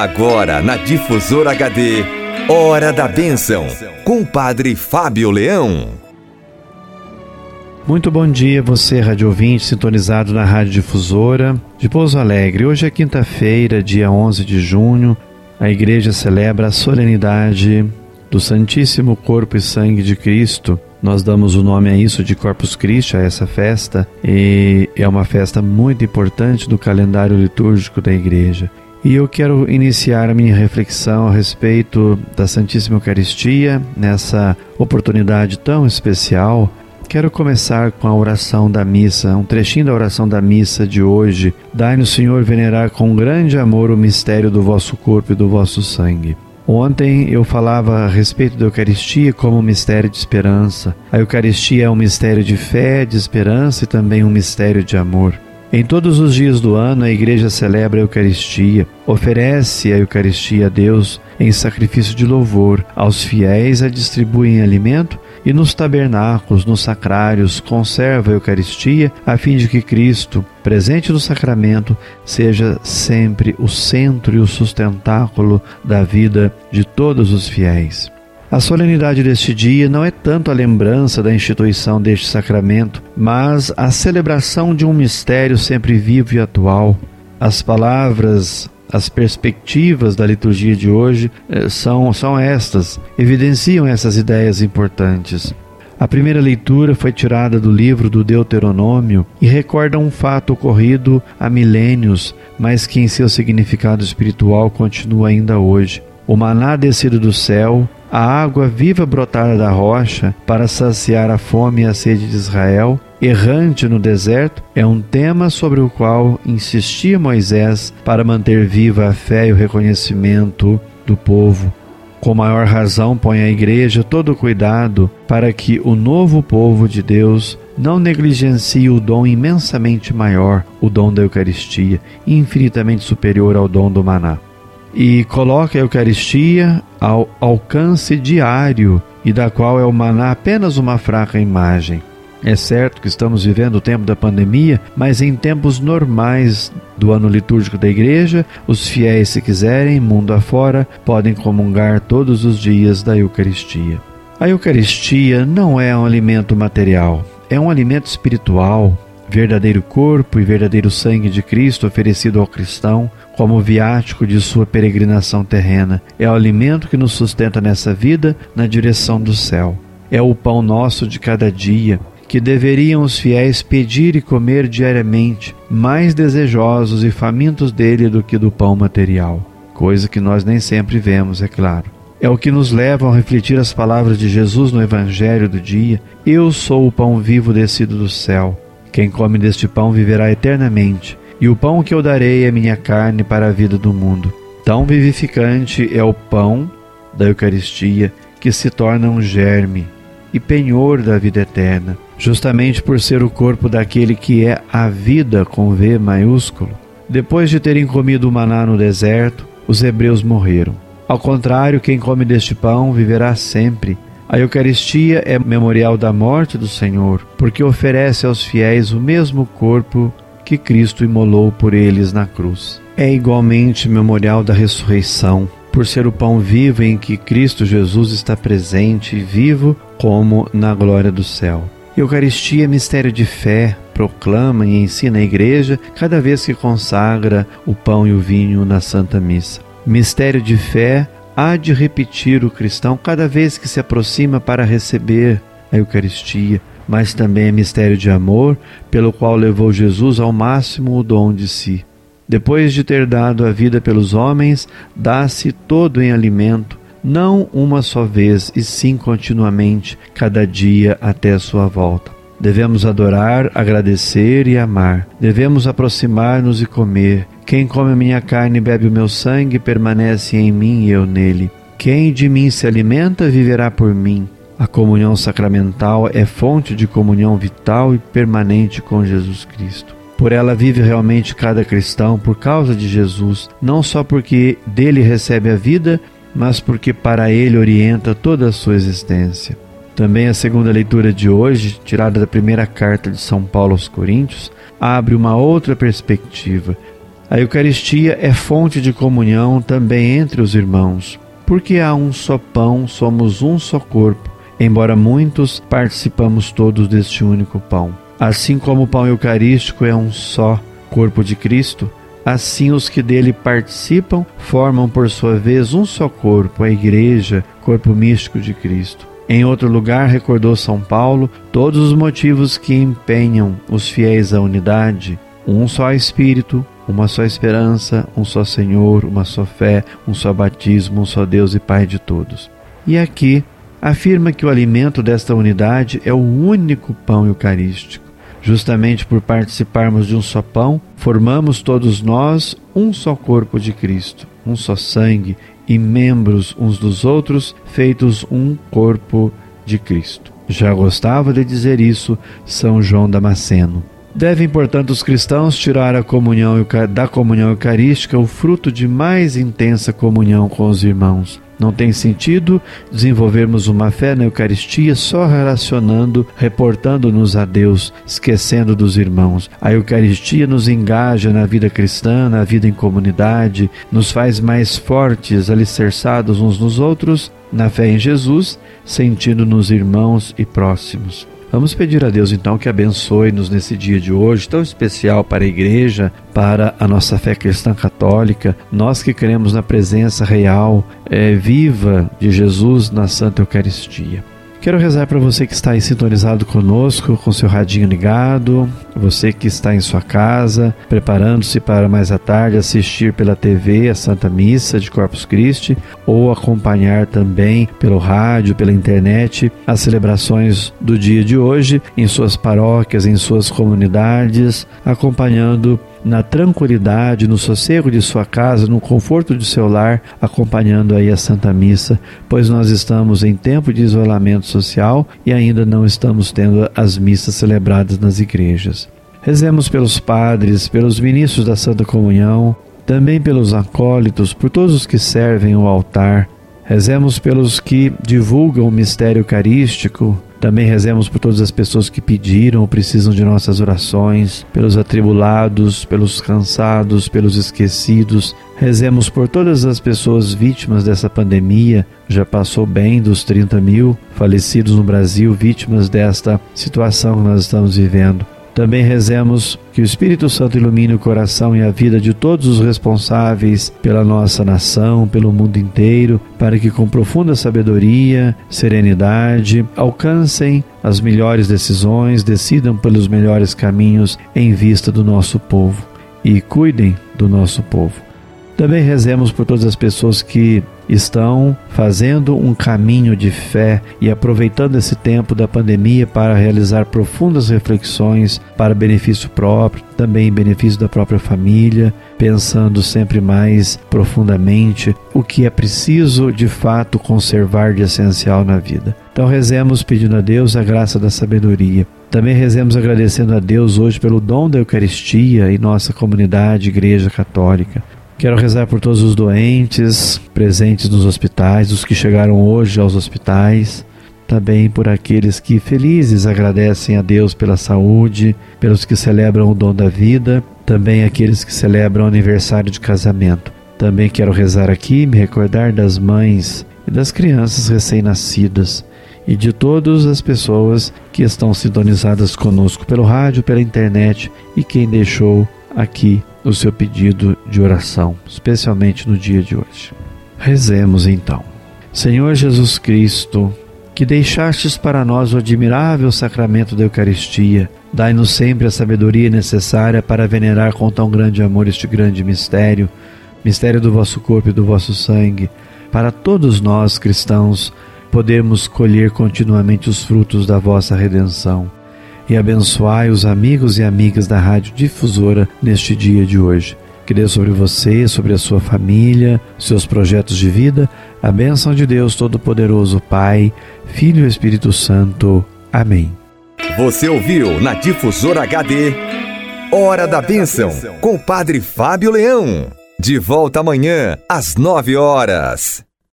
Agora na Difusora HD, Hora da Bênção, com o Padre Fábio Leão. Muito bom dia, você, rádio ouvinte, sintonizado na Rádio Difusora de Pouso Alegre. Hoje é quinta-feira, dia 11 de junho. A igreja celebra a solenidade do Santíssimo Corpo e Sangue de Cristo. Nós damos o nome a isso de Corpus Christi, a essa festa, e é uma festa muito importante do calendário litúrgico da igreja. E eu quero iniciar a minha reflexão a respeito da Santíssima Eucaristia nessa oportunidade tão especial. Quero começar com a oração da missa, um trechinho da oração da missa de hoje. Dai-nos, Senhor, venerar com grande amor o mistério do vosso corpo e do vosso sangue. Ontem eu falava a respeito da Eucaristia como um mistério de esperança. A Eucaristia é um mistério de fé, de esperança e também um mistério de amor. Em todos os dias do ano, a Igreja celebra a Eucaristia, oferece a Eucaristia a Deus em sacrifício de louvor, aos fiéis a distribui em alimento e nos tabernáculos, nos sacrários, conserva a Eucaristia, a fim de que Cristo, presente no sacramento, seja sempre o centro e o sustentáculo da vida de todos os fiéis. A solenidade deste dia não é tanto a lembrança da instituição deste sacramento, mas a celebração de um mistério sempre vivo e atual. As palavras, as perspectivas da liturgia de hoje eh, são, são estas, evidenciam essas ideias importantes. A primeira leitura foi tirada do livro do Deuteronômio e recorda um fato ocorrido há milênios, mas que em seu significado espiritual continua ainda hoje. O maná descido do céu, a água viva brotada da rocha para saciar a fome e a sede de Israel, errante no deserto, é um tema sobre o qual insistia Moisés para manter viva a fé e o reconhecimento do povo. Com maior razão, põe a Igreja todo o cuidado para que o novo povo de Deus não negligencie o dom imensamente maior, o dom da Eucaristia, infinitamente superior ao dom do maná e coloca a Eucaristia ao alcance diário e da qual é o maná apenas uma fraca imagem. É certo que estamos vivendo o tempo da pandemia, mas em tempos normais do ano litúrgico da igreja, os fiéis, se quiserem, mundo afora, podem comungar todos os dias da Eucaristia. A Eucaristia não é um alimento material, é um alimento espiritual, verdadeiro corpo e verdadeiro sangue de Cristo oferecido ao cristão como viático de sua peregrinação terrena. É o alimento que nos sustenta nessa vida na direção do céu. É o pão nosso de cada dia, que deveriam os fiéis pedir e comer diariamente, mais desejosos e famintos dele do que do pão material, coisa que nós nem sempre vemos, é claro. É o que nos leva a refletir as palavras de Jesus no Evangelho do dia: Eu sou o pão vivo descido do céu. Quem come deste pão viverá eternamente e o pão que eu darei é minha carne para a vida do mundo. Tão vivificante é o pão da Eucaristia que se torna um germe e penhor da vida eterna, justamente por ser o corpo daquele que é a vida com V maiúsculo. Depois de terem comido o maná no deserto, os hebreus morreram. Ao contrário, quem come deste pão viverá sempre. A Eucaristia é memorial da morte do Senhor, porque oferece aos fiéis o mesmo corpo que Cristo imolou por eles na cruz. É igualmente memorial da ressurreição, por ser o pão vivo em que Cristo Jesus está presente e vivo como na glória do céu. Eucaristia é mistério de fé, proclama e ensina a igreja cada vez que consagra o pão e o vinho na Santa Missa. Mistério de fé há de repetir o cristão cada vez que se aproxima para receber a Eucaristia, mas também é mistério de amor, pelo qual levou Jesus ao máximo o dom de si. Depois de ter dado a vida pelos homens, dá-se todo em alimento, não uma só vez, e sim continuamente, cada dia até sua volta. Devemos adorar, agradecer e amar. Devemos aproximar-nos e comer. Quem come minha carne e bebe o meu sangue permanece em mim e eu nele. Quem de mim se alimenta viverá por mim. A comunhão sacramental é fonte de comunhão vital e permanente com Jesus Cristo. Por ela vive realmente cada cristão por causa de Jesus, não só porque dele recebe a vida, mas porque para ele orienta toda a sua existência. Também a segunda leitura de hoje, tirada da primeira carta de São Paulo aos Coríntios, abre uma outra perspectiva. A Eucaristia é fonte de comunhão também entre os irmãos. Porque há um só pão, somos um só corpo, embora muitos participamos todos deste único pão. Assim como o pão eucarístico é um só corpo de Cristo, assim os que dele participam formam por sua vez um só corpo, a Igreja, corpo místico de Cristo. Em outro lugar, recordou São Paulo todos os motivos que empenham os fiéis à unidade: um só Espírito, uma só esperança, um só Senhor, uma só fé, um só batismo, um só Deus e Pai de todos. E aqui afirma que o alimento desta unidade é o único pão eucarístico. Justamente por participarmos de um só pão, formamos todos nós um só corpo de Cristo, um só sangue e membros uns dos outros, feitos um corpo de Cristo. Já gostava de dizer isso São João Damasceno. Devem, portanto, os cristãos tirar a comunhão da comunhão eucarística o fruto de mais intensa comunhão com os irmãos. Não tem sentido desenvolvermos uma fé na Eucaristia só relacionando, reportando-nos a Deus, esquecendo dos irmãos. A Eucaristia nos engaja na vida cristã, na vida em comunidade, nos faz mais fortes, alicerçados uns nos outros, na fé em Jesus, sentindo-nos irmãos e próximos. Vamos pedir a Deus então que abençoe-nos nesse dia de hoje, tão especial para a igreja, para a nossa fé cristã católica, nós que cremos na presença real, é, viva de Jesus na Santa Eucaristia. Quero rezar para você que está aí sintonizado conosco, com seu radinho ligado, você que está em sua casa, preparando-se para mais à tarde assistir pela TV a Santa Missa de Corpus Christi ou acompanhar também pelo rádio, pela internet as celebrações do dia de hoje em suas paróquias, em suas comunidades, acompanhando na tranquilidade, no sossego de sua casa, no conforto de seu lar, acompanhando aí a Santa Missa, pois nós estamos em tempo de isolamento social e ainda não estamos tendo as missas celebradas nas igrejas. Rezemos pelos padres, pelos ministros da Santa Comunhão, também pelos acólitos, por todos os que servem o altar. Rezemos pelos que divulgam o mistério eucarístico, também rezemos por todas as pessoas que pediram ou precisam de nossas orações, pelos atribulados, pelos cansados, pelos esquecidos. Rezemos por todas as pessoas vítimas dessa pandemia. Já passou bem dos 30 mil falecidos no Brasil, vítimas desta situação que nós estamos vivendo. Também rezemos que o Espírito Santo ilumine o coração e a vida de todos os responsáveis pela nossa nação, pelo mundo inteiro, para que com profunda sabedoria, serenidade, alcancem as melhores decisões, decidam pelos melhores caminhos em vista do nosso povo e cuidem do nosso povo. Também rezemos por todas as pessoas que estão fazendo um caminho de fé e aproveitando esse tempo da pandemia para realizar profundas reflexões para benefício próprio, também em benefício da própria família, pensando sempre mais profundamente o que é preciso de fato conservar de essencial na vida. Então rezemos pedindo a Deus a graça da sabedoria. Também rezemos agradecendo a Deus hoje pelo dom da Eucaristia em nossa comunidade, Igreja Católica. Quero rezar por todos os doentes presentes nos hospitais, os que chegaram hoje aos hospitais, também por aqueles que felizes agradecem a Deus pela saúde, pelos que celebram o dom da vida, também aqueles que celebram aniversário de casamento. Também quero rezar aqui, me recordar das mães e das crianças recém-nascidas e de todas as pessoas que estão sintonizadas conosco pelo rádio, pela internet e quem deixou aqui o seu pedido de oração, especialmente no dia de hoje. Rezemos então. Senhor Jesus Cristo, que deixastes para nós o admirável sacramento da Eucaristia, dai-nos sempre a sabedoria necessária para venerar com tão grande amor este grande mistério, mistério do vosso corpo e do vosso sangue, para todos nós cristãos podermos colher continuamente os frutos da vossa redenção e abençoai os amigos e amigas da Rádio Difusora neste dia de hoje. Que dê sobre você, sobre a sua família, seus projetos de vida, a bênção de Deus Todo-Poderoso, Pai, Filho e Espírito Santo. Amém. Você ouviu na Difusora HD Hora da Bênção, com o Padre Fábio Leão. De volta amanhã, às nove horas.